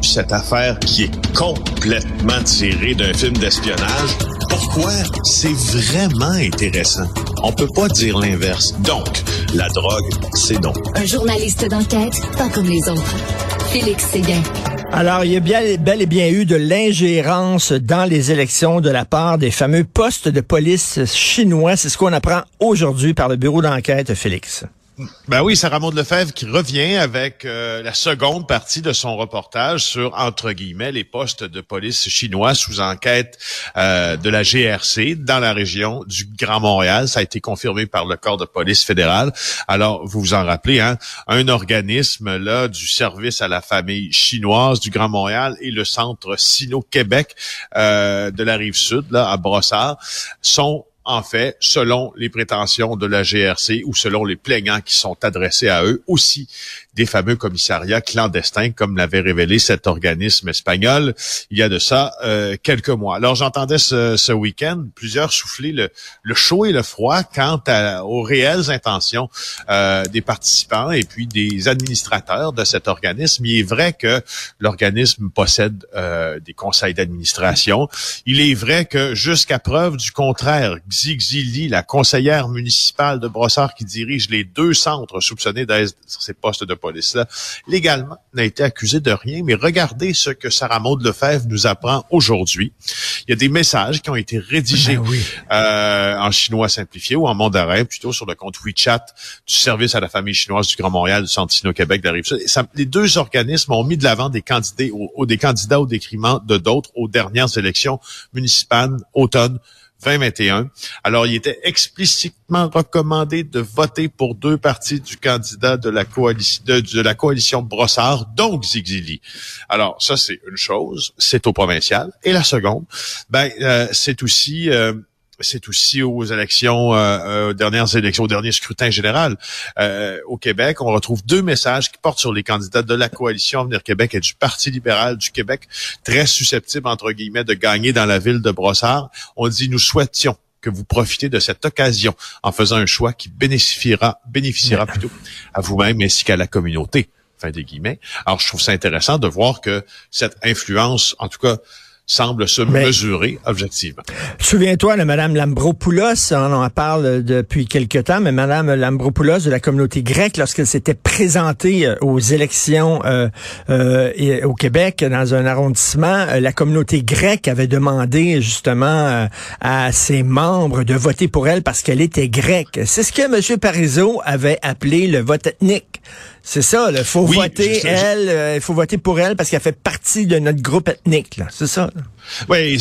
Cette affaire qui est complètement tirée d'un film d'espionnage, pourquoi c'est vraiment intéressant? On peut pas dire l'inverse. Donc, la drogue, c'est non. Un journaliste d'enquête, pas comme les autres. Félix Séguin. Alors, il y a bien, bel et bien eu de l'ingérence dans les élections de la part des fameux postes de police chinois. C'est ce qu'on apprend aujourd'hui par le bureau d'enquête, Félix. Ben oui, Sarah Maud Lefebvre qui revient avec euh, la seconde partie de son reportage sur, entre guillemets, les postes de police chinois sous enquête euh, de la GRC dans la région du Grand Montréal. Ça a été confirmé par le corps de police fédéral. Alors, vous vous en rappelez, hein, un organisme là du service à la famille chinoise du Grand Montréal et le centre Sino-Québec euh, de la rive sud, là, à Brossard, sont en fait, selon les prétentions de la GRC ou selon les plaignants qui sont adressés à eux, aussi des fameux commissariats clandestins, comme l'avait révélé cet organisme espagnol il y a de ça euh, quelques mois. Alors j'entendais ce, ce week-end plusieurs souffler le, le, chaud et le froid quant aux réelles intentions euh, des participants et puis des administrateurs de cet organisme. Il est vrai que l'organisme possède euh, des conseils d'administration. Il est vrai que jusqu'à preuve du contraire, Xi la conseillère municipale de Brossard qui dirige les deux centres soupçonnés d'être sur ces postes de police-là, légalement, n'a été accusé de rien. Mais regardez ce que Sarah Maud Lefebvre nous apprend aujourd'hui. Il y a des messages qui ont été rédigés ben euh, en chinois simplifié ou en mandarin, plutôt sur le compte WeChat du service à la famille chinoise du Grand Montréal, du Santino Québec, de la Rive-Sud. Les deux organismes ont mis de l'avant des candidats, au, des candidats au détriment de d'autres aux dernières élections municipales automne 2021. Alors, il était explicitement recommandé de voter pour deux parties du candidat de la coalition de, la coalition Brossard, donc Zigzili. Alors, ça, c'est une chose, c'est au provincial. Et la seconde, ben, euh, c'est aussi euh, c'est aussi aux élections, euh, euh, aux dernières élections, au dernier scrutin général euh, au Québec. On retrouve deux messages qui portent sur les candidats de la coalition Avenir Québec et du Parti libéral du Québec, très susceptibles, entre guillemets, de gagner dans la ville de Brossard. On dit, nous souhaitions que vous profitez de cette occasion en faisant un choix qui bénéficiera, bénéficiera plutôt à vous-même ainsi qu'à la communauté. Fin des guillemets. Alors, je trouve ça intéressant de voir que cette influence, en tout cas, semble se mesurer objectivement. Souviens-toi de Mme Lambropoulos, on en parle depuis quelque temps, mais Mme Lambropoulos de la communauté grecque, lorsqu'elle s'était présentée euh, aux élections euh, euh, au Québec, dans un arrondissement, la communauté grecque avait demandé justement à ses membres de voter pour elle parce qu'elle était grecque. C'est ce que M. Parizeau avait appelé le vote ethnique. C'est ça, il faut voter elle, euh, il faut voter pour elle parce qu'elle fait partie de notre groupe ethnique. C'est ça. Oui,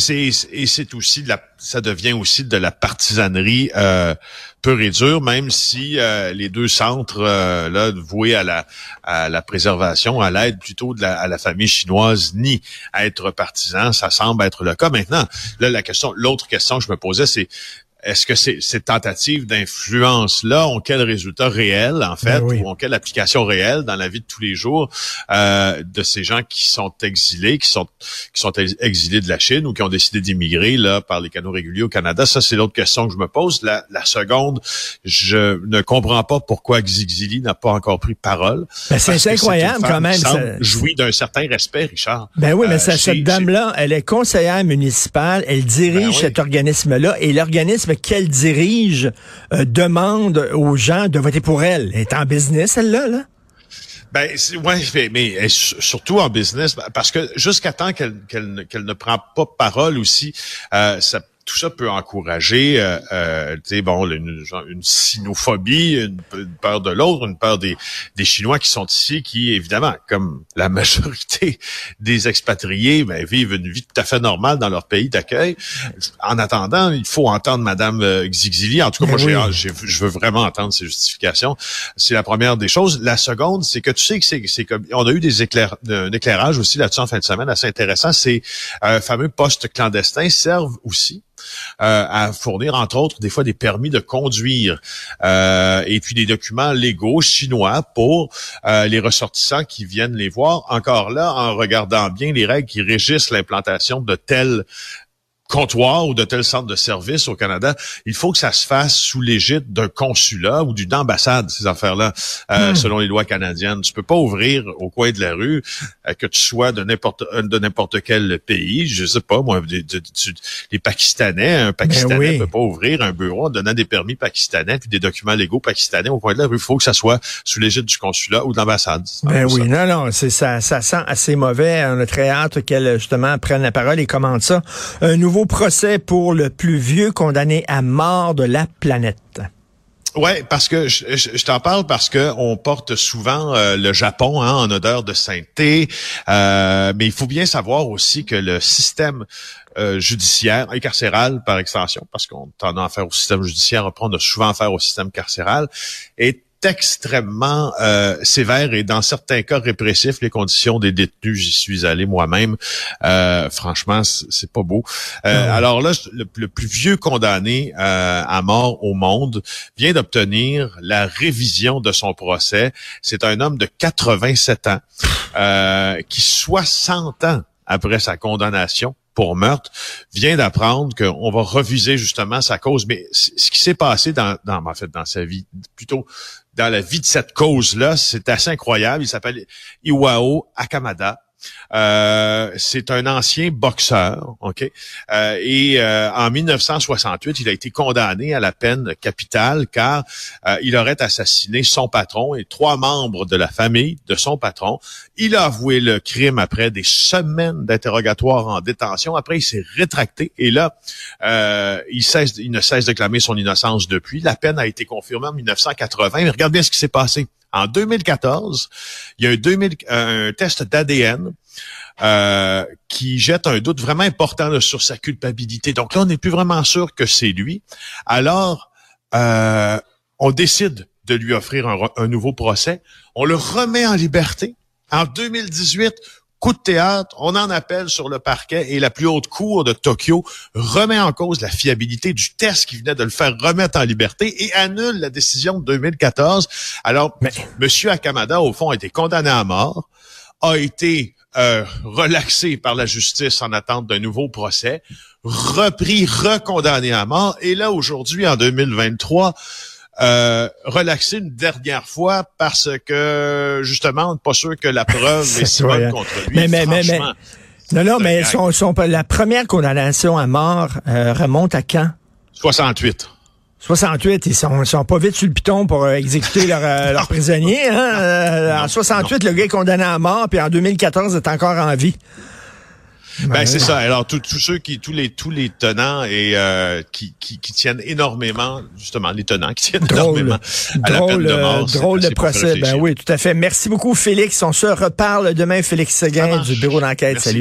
et c'est aussi de la, ça devient aussi de la partisanerie euh, pure et dure, même si euh, les deux centres euh, là voués à la à la préservation, à l'aide plutôt de la, à la famille chinoise, ni à être partisan, ça semble être le cas maintenant. Là, la question, l'autre question que je me posais, c'est est-ce que ces, ces tentatives d'influence-là ont quel résultat réel, en fait, ben ou ont quelle application réelle dans la vie de tous les jours euh, de ces gens qui sont exilés, qui sont qui sont exilés de la Chine ou qui ont décidé d'immigrer là par les canaux réguliers au Canada? Ça, c'est l'autre question que je me pose. La, la, seconde, je ne comprends pas pourquoi Xixili n'a pas encore pris parole. Ben, c'est incroyable quand même. Ça... Jouit d'un certain respect, Richard. Ben oui, mais euh, cette dame-là, elle est conseillère municipale, elle dirige ben cet organisme-là et l'organisme qu'elle dirige euh, demande aux gens de voter pour elle. Elle est en business, celle-là, là? Ben, ouais, mais, surtout en business, parce que jusqu'à temps qu'elle ne prend pas parole aussi, euh, ça tout ça peut encourager, euh, euh, tu sais, bon, une, une sinophobie, une, peur de l'autre, une peur des, des Chinois qui sont ici, qui évidemment, comme la majorité des expatriés, ben, vivent une vie tout à fait normale dans leur pays d'accueil. En attendant, il faut entendre Madame euh, Xixili. En tout cas, moi, ben j'ai, je veux vraiment entendre ses justifications. C'est la première des choses. La seconde, c'est que tu sais que c'est, c'est comme, on a eu des éclair, un éclairage aussi là-dessus en fin de semaine assez intéressant. Ces euh, fameux postes clandestins servent aussi à fournir, entre autres, des fois des permis de conduire euh, et puis des documents légaux chinois pour euh, les ressortissants qui viennent les voir. Encore là, en regardant bien les règles qui régissent l'implantation de tels comptoir ou de tel centre de service au Canada, il faut que ça se fasse sous l'égide d'un consulat ou d'une ambassade, ces affaires-là, euh, hmm. selon les lois canadiennes. Tu peux pas ouvrir au coin de la rue, euh, que tu sois de n'importe de n'importe quel pays, je sais pas, moi, les Pakistanais, un Pakistanais ne peut pas ouvrir un bureau en donnant des permis pakistanais puis des documents légaux pakistanais au coin de la rue. Il faut que ça soit sous l'égide du consulat ou de l'ambassade. Ben oui, non, non, c'est ça, ça sent assez mauvais. On a très hâte qu'elle justement prenne la parole et commente ça. Un nouveau procès pour le plus vieux condamné à mort de la planète. Ouais, parce que je, t'en parle parce que on porte souvent euh, le Japon hein, en odeur de sainteté, euh, mais il faut bien savoir aussi que le système euh, judiciaire et carcéral par extension, parce qu'on tend à faire au système judiciaire, on a souvent affaire au système carcéral, est extrêmement euh, sévère et dans certains cas répressif. Les conditions des détenus, j'y suis allé moi-même. Euh, franchement, c'est pas beau. Euh, ah alors là, le, plus vieux condamné à mort au monde vient d'obtenir la révision de son procès. C'est un homme de 87 ans qui, 60 ans après sa condamnation, pour meurtre, vient d'apprendre qu'on va reviser justement sa cause. Mais ce qui s'est passé dans, dans, en fait, dans sa vie, plutôt dans la vie de cette cause-là, c'est assez incroyable. Il s'appelle Iwao Akamada. Euh, c'est un ancien boxeur, ok? Euh, et euh, en 1968, il a été condamné à la peine capitale car il aurait assassiné son patron et trois membres de la famille de son patron. Il a avoué le crime après des semaines d'interrogatoire en détention. Après, il s'est rétracté et là, il, il ne cesse de clamer son innocence depuis. La peine a été confirmée en 1980. Mais regardez bien ce qui s'est passé. En 2014, il y a un, un test d'ADN euh, qui jette un doute vraiment important sur sa culpabilité. Donc là, on n'est plus vraiment sûr que c'est lui. Alors, euh, on décide de lui offrir un nouveau procès. On le remet en liberté. En 2018, coup de théâtre, on en appelle sur le parquet et la plus haute cour de Tokyo remet en cause la fiabilité du test qui venait de le faire remettre en liberté et annule la décision de 2014. Alors, Mais... Monsieur Akamada, au fond, a été condamné à mort, a été euh, relaxé par la justice en attente d'un nouveau procès, repris, recondamné à mort, et là, aujourd'hui, en 2023, euh, relaxé une dernière fois parce que justement, on n'est pas sûr que la preuve est si bonne contre lui. Mais, mais, mais, non, non, mais son, son, la première condamnation à mort euh, remonte à quand? 68. 68, ils sont, sont pas vite sur le piton pour euh, exécuter leurs leur prisonniers. Hein? en 68, le gars est condamné à mort, puis en 2014, il est encore en vie. Ben, c'est ça. Alors tous ceux qui tous les tous les tenants et euh, qui, qui, qui tiennent énormément justement les tenants qui tiennent énormément à la peine de mort. Drôle de procès. Ben oui, tout à fait. Merci beaucoup Félix. On se reparle demain Félix Seguin du bureau d'enquête. Salut.